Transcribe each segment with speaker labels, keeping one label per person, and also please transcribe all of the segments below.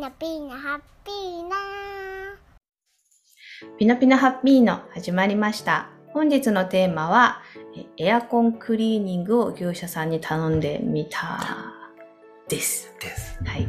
Speaker 1: ナピーナハッピーナ
Speaker 2: ピノピノハッピーの始まりました。本日のテーマは、えエアコンクリーニングを業者さんに頼んでみたです。
Speaker 3: です。
Speaker 2: はい。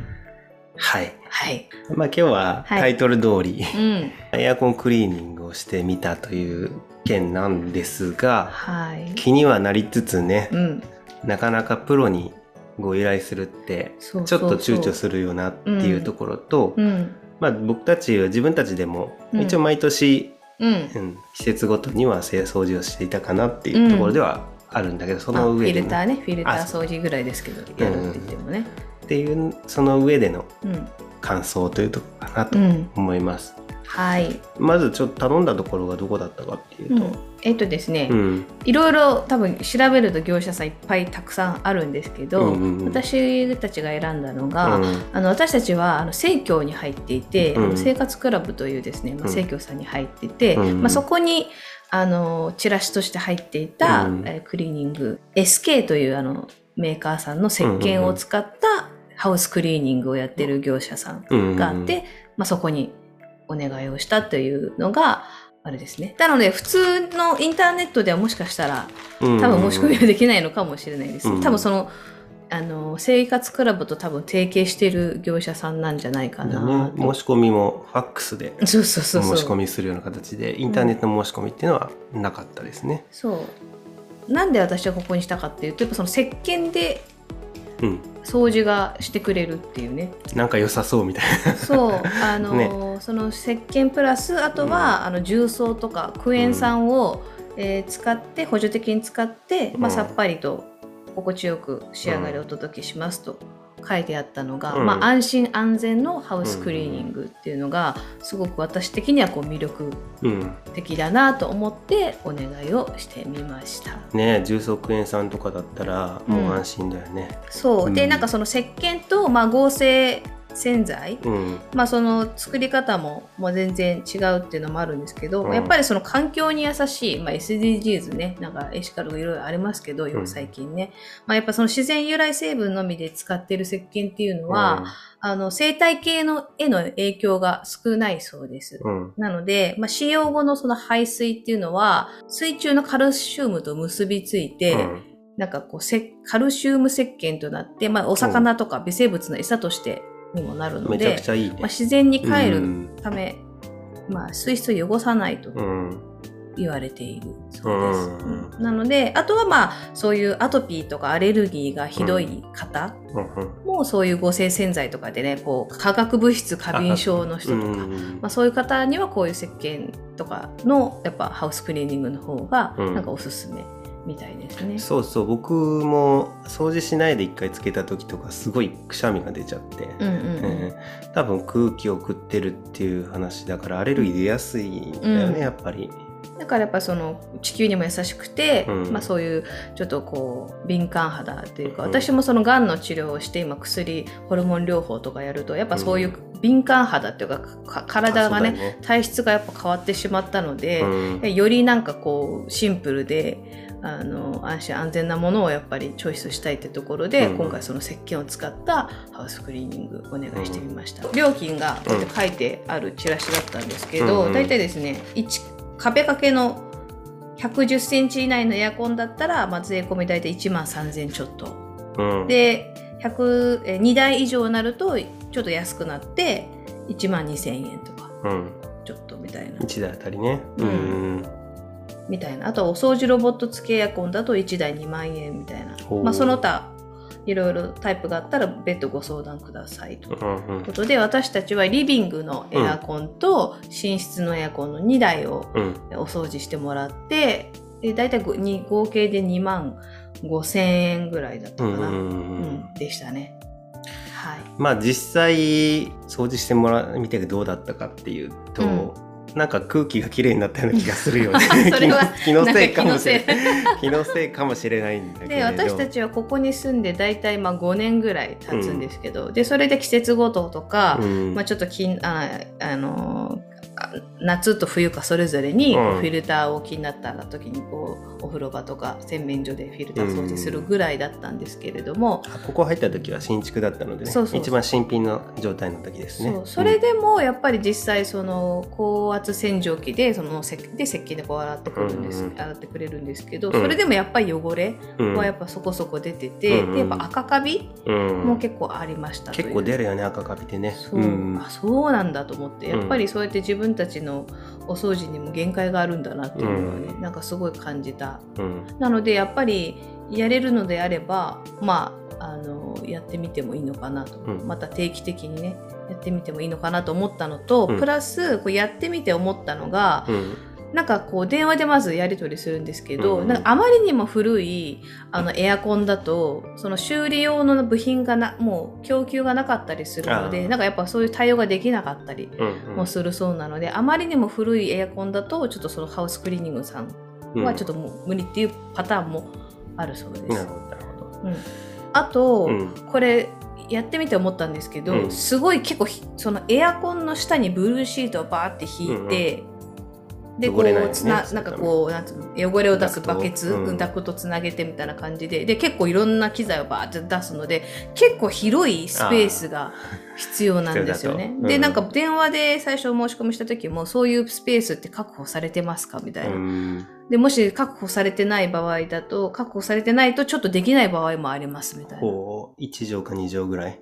Speaker 3: はい。
Speaker 2: はい。
Speaker 3: まあ今日は
Speaker 2: はい
Speaker 3: タイトル通り、
Speaker 2: うん。
Speaker 3: エアコンクリーニングをしてみたという件なんですが、
Speaker 2: はい。
Speaker 3: 気にはなりつつね
Speaker 2: う、ん。
Speaker 3: なかなかプロにご依頼するって、ちょっと躊躇するよなっていうところと、
Speaker 2: うん。
Speaker 3: まあ僕たちは自分たちでも、
Speaker 2: うん
Speaker 3: 一応毎年、
Speaker 2: うん。
Speaker 3: うん施設ごとには清掃除をしていたかなっていうところではあるんだけど、その上でね、
Speaker 2: ィルターね、フィルター
Speaker 3: あ
Speaker 2: 掃除ぐらいですけど、やるって言ってもね。
Speaker 3: っていうその上での
Speaker 2: うん。
Speaker 3: 感想というところかなと
Speaker 2: うん。
Speaker 3: 思います。
Speaker 2: はい。
Speaker 3: まずちょっと頼んだところがどこだったかっていうと、
Speaker 2: うん、えっとですね、
Speaker 3: うん。
Speaker 2: いろいろ多分調べると業者さんいっぱいたくさんあるんですけど、
Speaker 3: うんうんうん。
Speaker 2: 私たちが選んだのが、
Speaker 3: うん。
Speaker 2: あの私たちはあの生協に入っていて、
Speaker 3: うん。
Speaker 2: あの生活クラブというですね、まあ、
Speaker 3: うん。
Speaker 2: 生協さんに入ってて、
Speaker 3: うん。
Speaker 2: まあ、そこにあのチラシとして入っていた、
Speaker 3: うん。
Speaker 2: えークリーニング SK というあのメーカーさんの石鹸を使ったハウスクリーニングをやってる業者さんがあって、まあ、そこにお願いをしたというのがあれですね。なので普通のインターネットではもしかしたら
Speaker 3: うん
Speaker 2: 多分申し込みはできないのかもしれないです。
Speaker 3: うん
Speaker 2: 多分そのあの生活クラブと多分提携してる業者さんなんじゃないか
Speaker 3: だ
Speaker 2: な
Speaker 3: ね、申し込みもファックスで。申し込みするような形でインターネットの申し込みっていうのはなかったですね。
Speaker 2: そう。なんで私はここにしたかっていうとやっぱその石鹸で
Speaker 3: うん、
Speaker 2: 掃除がしてくれるっていうね。
Speaker 3: なんか良さそうみたいな。
Speaker 2: そう。あの、
Speaker 3: ね。
Speaker 2: その石鹸プラスあとは、あの重曹とかクエン酸を、えー使って補助的に使って、まあ、
Speaker 3: うん。
Speaker 2: さっぱりと心地よく仕上がりをお届けしますと書いてあったのが、
Speaker 3: うん。
Speaker 2: まあ、安心安全のハウスクリーニングっていうのがすごく私的にはこう魅力
Speaker 3: うん、
Speaker 2: 的だなと思ってお願いをしてみました。
Speaker 3: ね重曹クエン酸とかだったらもう安心だよね。
Speaker 2: そう、
Speaker 3: うん。
Speaker 2: でなんかその石鹸と、まあ、合成洗剤、
Speaker 3: うん、
Speaker 2: まあその作り方ももう全然違うっていうのもあるんですけど、
Speaker 3: うん。
Speaker 2: やっぱりその環境に優しい、まあ、SDGs ねなんかエシカルがいろいろありますけど、
Speaker 3: ん。
Speaker 2: 最近ね、まあ、やっぱその自然由来成分のみで使ってる石鹸っていうのは、あの生態系のへの影響が少ないそうです。
Speaker 3: うん、うん、
Speaker 2: なので、まあ、使用後のその排水っていうのは水中のカルシウムと結びついて、
Speaker 3: うん。
Speaker 2: なんかこうせカルシウム石鹸となって、まあ、お魚とか微生物の餌としてにもなるのでまあ、。自然に帰る
Speaker 3: うん。
Speaker 2: ため、まあ、水質を汚さないと
Speaker 3: うん、
Speaker 2: 言われている。そうです。
Speaker 3: うん。
Speaker 2: うんなのであとはまあそういうアトピーとかアレルギーがひどい方
Speaker 3: うん、
Speaker 2: もそういう合成洗剤とかでねこう化学物質過敏症の人とか、
Speaker 3: うん。
Speaker 2: まあ、そういう方にはこういう石鹸とかのやっぱハウスクリーニングの方が
Speaker 3: うん。
Speaker 2: なんかおすすめみたいですね。
Speaker 3: そうそう。僕も掃除しないで一回つけた時とかすごいくしゃみが出ちゃって、
Speaker 2: うんうんうん。
Speaker 3: えー多分空気を送ってるっていう話だからアレルギー出やすいんだよね、
Speaker 2: うん。
Speaker 3: やっぱり。
Speaker 2: だからやっぱその地球にも優しくて、
Speaker 3: うん。
Speaker 2: まあ、そういうちょっとこう敏感肌というか、
Speaker 3: うん。
Speaker 2: 私もそのがんの治療をして今薬ホルモン療法とかやるとやっぱそういう敏感肌っていうかか体がね
Speaker 3: あそうだよ
Speaker 2: 体質がやっぱ変わってしまったので、
Speaker 3: うん。
Speaker 2: よりなんかこうシンプルであの安心安全なものをやっぱりチョイスしたいってところで、
Speaker 3: うん。
Speaker 2: 今回その石鹸を使ったハウスクリーニングお願いしてみました、料金がこうやって書いてあるチラシだったんですけど、
Speaker 3: うん
Speaker 2: 大体ですね1壁掛けの110センチ以内のエアコンだったら、まあ、税込み大体1万3000ちょっと。
Speaker 3: うん、
Speaker 2: で100え2台以上になるとちょっと安くなって1万2000円とか。
Speaker 3: うん、
Speaker 2: ちょっとみたいな。
Speaker 3: 1台あたりね。
Speaker 2: う
Speaker 3: うん。ん
Speaker 2: みたいな。あとはお掃除ロボット付きエアコンだと1台2万円みたいな。まあその他いろいろタイプがあったら別途ご相談くださいと。いうことで私たちはリビングのエアコンと寝室のエアコンの2台を
Speaker 3: うん。
Speaker 2: お掃除してもらってで大体合計で2万5千円ぐらいだったかな、
Speaker 3: うん
Speaker 2: でしたね。はい。
Speaker 3: まあ実際掃除してもらみてどうだったかっていうと、
Speaker 2: うん
Speaker 3: なんか空気がきれいになったような気がするよね
Speaker 2: それは
Speaker 3: 気のせいかもしれ
Speaker 2: な
Speaker 3: い。気のせい。かもしれないんだけれ
Speaker 2: で
Speaker 3: ど
Speaker 2: 私たちはここに住んで大体まあ5年ぐらい経つんですけど、でそれで季節ごととか、
Speaker 3: うん。
Speaker 2: まあ、ちょっときんああのあ夏と冬かそれぞれにフィルターを気になった時にこうお風呂場とか洗面所でフィルター掃除するぐらいだったんですけれども、
Speaker 3: あここ入った時は新築だったのでね
Speaker 2: そうそう
Speaker 3: 一番新品の状態の時ですね。
Speaker 2: それでもやっぱり実際その高圧洗浄機でそのせで石鹸でこう洗ってくれるんです、
Speaker 3: うんうん
Speaker 2: 洗ってくれるんですけど、
Speaker 3: ん。
Speaker 2: それでもやっぱり汚れ
Speaker 3: うん。
Speaker 2: はやっぱそこそこ出てて、
Speaker 3: うんうん
Speaker 2: でやっぱ赤カビ
Speaker 3: うん。
Speaker 2: も結構ありましたう。
Speaker 3: 結構出るよね赤カビってね。
Speaker 2: そう、
Speaker 3: ん
Speaker 2: あそうなんだと思って
Speaker 3: うん
Speaker 2: やっぱりそうやって自分たちのお掃除にも限界があるんだなっていうのはね、
Speaker 3: うん。
Speaker 2: なんかすごい感じた。
Speaker 3: うん。
Speaker 2: なのでやっぱりやれるのであればまああのやってみてもいいのかなと、
Speaker 3: うん。
Speaker 2: また定期的にねやってみてもいいのかなと思ったのと、
Speaker 3: うん。
Speaker 2: プラスこうやってみて思ったのが、
Speaker 3: うん
Speaker 2: なんかこう電話でまずやり取りするんですけど、
Speaker 3: うん
Speaker 2: なんかあまりにも古いあのエアコンだとその修理用の部品がなもう供給がなかったりするのでなんかやっぱそういう対応ができなかったり
Speaker 3: うん
Speaker 2: もするそうなので、あまりにも古いエアコンだとちょっとそのハウスクリーニングさん
Speaker 3: うん。
Speaker 2: はちょっともう無理っていうパターンもあるそうです。
Speaker 3: なるほどなるほど。
Speaker 2: うん。あと、
Speaker 3: うん。
Speaker 2: これやってみて思ったんですけど、
Speaker 3: うん。
Speaker 2: すごい結構ひそのエアコンの下にブルーシートをバーって引いて、でこ
Speaker 3: 汚れないよね。
Speaker 2: うつななんかこうなんつうの汚れを出すバケツダクトつなげてみたいな感じで。で結構いろんな機材をバーって出すので結構広いスペースが必要なんですよね。
Speaker 3: うん。
Speaker 2: なんか電話で最初申し込みした時もそういうスペースって確保されてますかみたいな。
Speaker 3: うん。
Speaker 2: でもし確保されてない場合だと確保されてないとちょっとできない場合もありますみたいな。
Speaker 3: こう。1畳か2畳ぐらい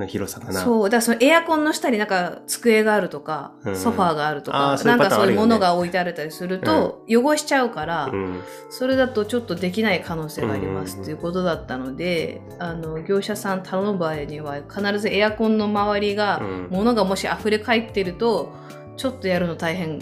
Speaker 3: の広さかな。
Speaker 2: そうだからそのエアコンの下になんか机があるとか、
Speaker 3: うん。
Speaker 2: ソファーがあるとかなかそういうものが置いてあったりすると、汚しちゃうから、
Speaker 3: うん。
Speaker 2: それだとちょっとできない可能性があります
Speaker 3: うん
Speaker 2: ということだったので、あの業者さん頼む場合には必ずエアコンの周りが
Speaker 3: うん。
Speaker 2: 物がもし溢れ返ってるとちょっとやるの大変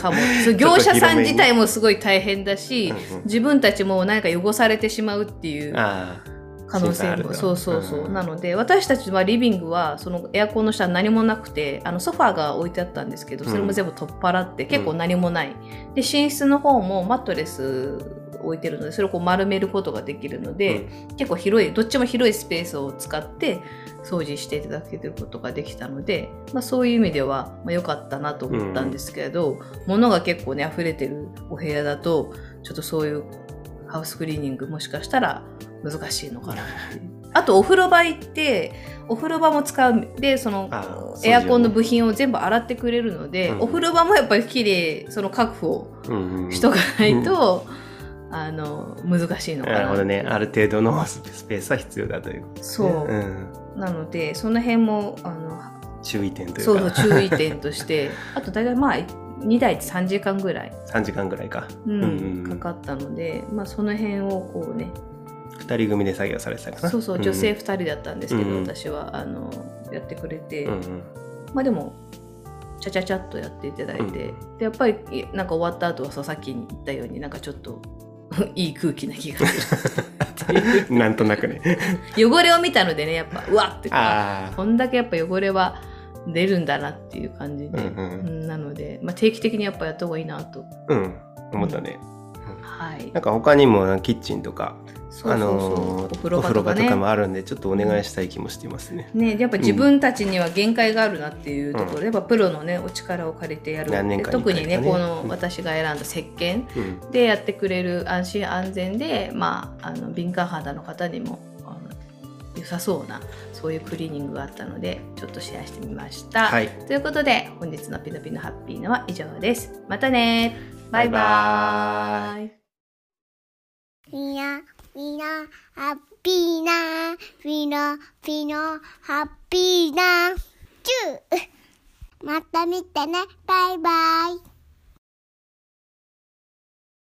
Speaker 2: かも。業者さん自体もすごい大変だし、
Speaker 3: うん
Speaker 2: 自分たちも何か汚されてしまうっていう
Speaker 3: あ
Speaker 2: 可能性も。そうそうそう、
Speaker 3: うん。
Speaker 2: なので私たちはリビングはそのエアコンの下は何もなくてあのソファーが置いてあったんですけどそれも全部取っ払って、結構何もない。で寝室の方もマットレス置いてるのでそれをこう丸めることができるの
Speaker 3: あ
Speaker 2: で、結構広いどっちも広いスペースを使って掃除していただけることができたので、まあ、そういう意味ではまあ良かったなと思ったんですけれど、物が結構ね溢れてるお部屋だとちょっとそういうハウスクリーニングもしかしたら難しいのかな。あとお風呂場行ってお風呂場も使う。でそのエアコンの。部品を全部洗ってくれるので、
Speaker 3: うん。
Speaker 2: お風呂場もやっぱり綺麗その確保しとかないと、あの難しいのかな。
Speaker 3: なるほどね。ある程度のスペースは必要だということね。
Speaker 2: そう。
Speaker 3: うん。
Speaker 2: なのでその辺もあの
Speaker 3: 注意点というか。
Speaker 2: そうそう注意点として。あと大体まあ2台で3時間ぐらい、
Speaker 3: 3時間ぐらいか。
Speaker 2: うん。
Speaker 3: うんうん
Speaker 2: かかったので、まあ、その辺をこうね。
Speaker 3: 2人組で作業されてたかな？
Speaker 2: そうそう女性
Speaker 3: ん
Speaker 2: 2人だったんですけど、
Speaker 3: うん
Speaker 2: 私はあのやってくれて、
Speaker 3: うんうん。
Speaker 2: まあでもちゃちゃちゃっとやっていただいて、でやっぱりいなんか終わった後はそうさっきに言ったようになんかちょっと いい空気な気がする。
Speaker 3: なんとなくね。
Speaker 2: 汚れを見たのでねやっぱうわっって
Speaker 3: あ
Speaker 2: こんだけやっぱ汚れは出るんだなっていう感じ。で、
Speaker 3: うんうん。
Speaker 2: うんなので、まあ、定期的にやっぱやった方がいいなと。
Speaker 3: あうん。思ったね。
Speaker 2: はい。
Speaker 3: なんか他にもキッチンとかあのー
Speaker 2: お風呂場とか
Speaker 3: もあるんでちょっとお願いしたい気もしていますね。
Speaker 2: ね、やっぱ自分たちには限界があるなっていうところで、やっぱプロのねお力を借りてやる。
Speaker 3: 何年かに
Speaker 2: 特にねこの
Speaker 3: うん
Speaker 2: 私が選んだ石鹸
Speaker 3: うん。
Speaker 2: でやってくれる安心安全で、まあ、あの敏感肌の方にも良さそうなそういうクリーニングがあったのでちょっとシェアしてみました。
Speaker 3: はい。
Speaker 2: ということで本日の「ピノピノハッピーの」は以上です。またね。バイバ
Speaker 3: バ
Speaker 2: イ
Speaker 1: みな、みな、ハッピーな、ピノ、ピノ、ハッピーな、チュー。また見てね、バイバイ。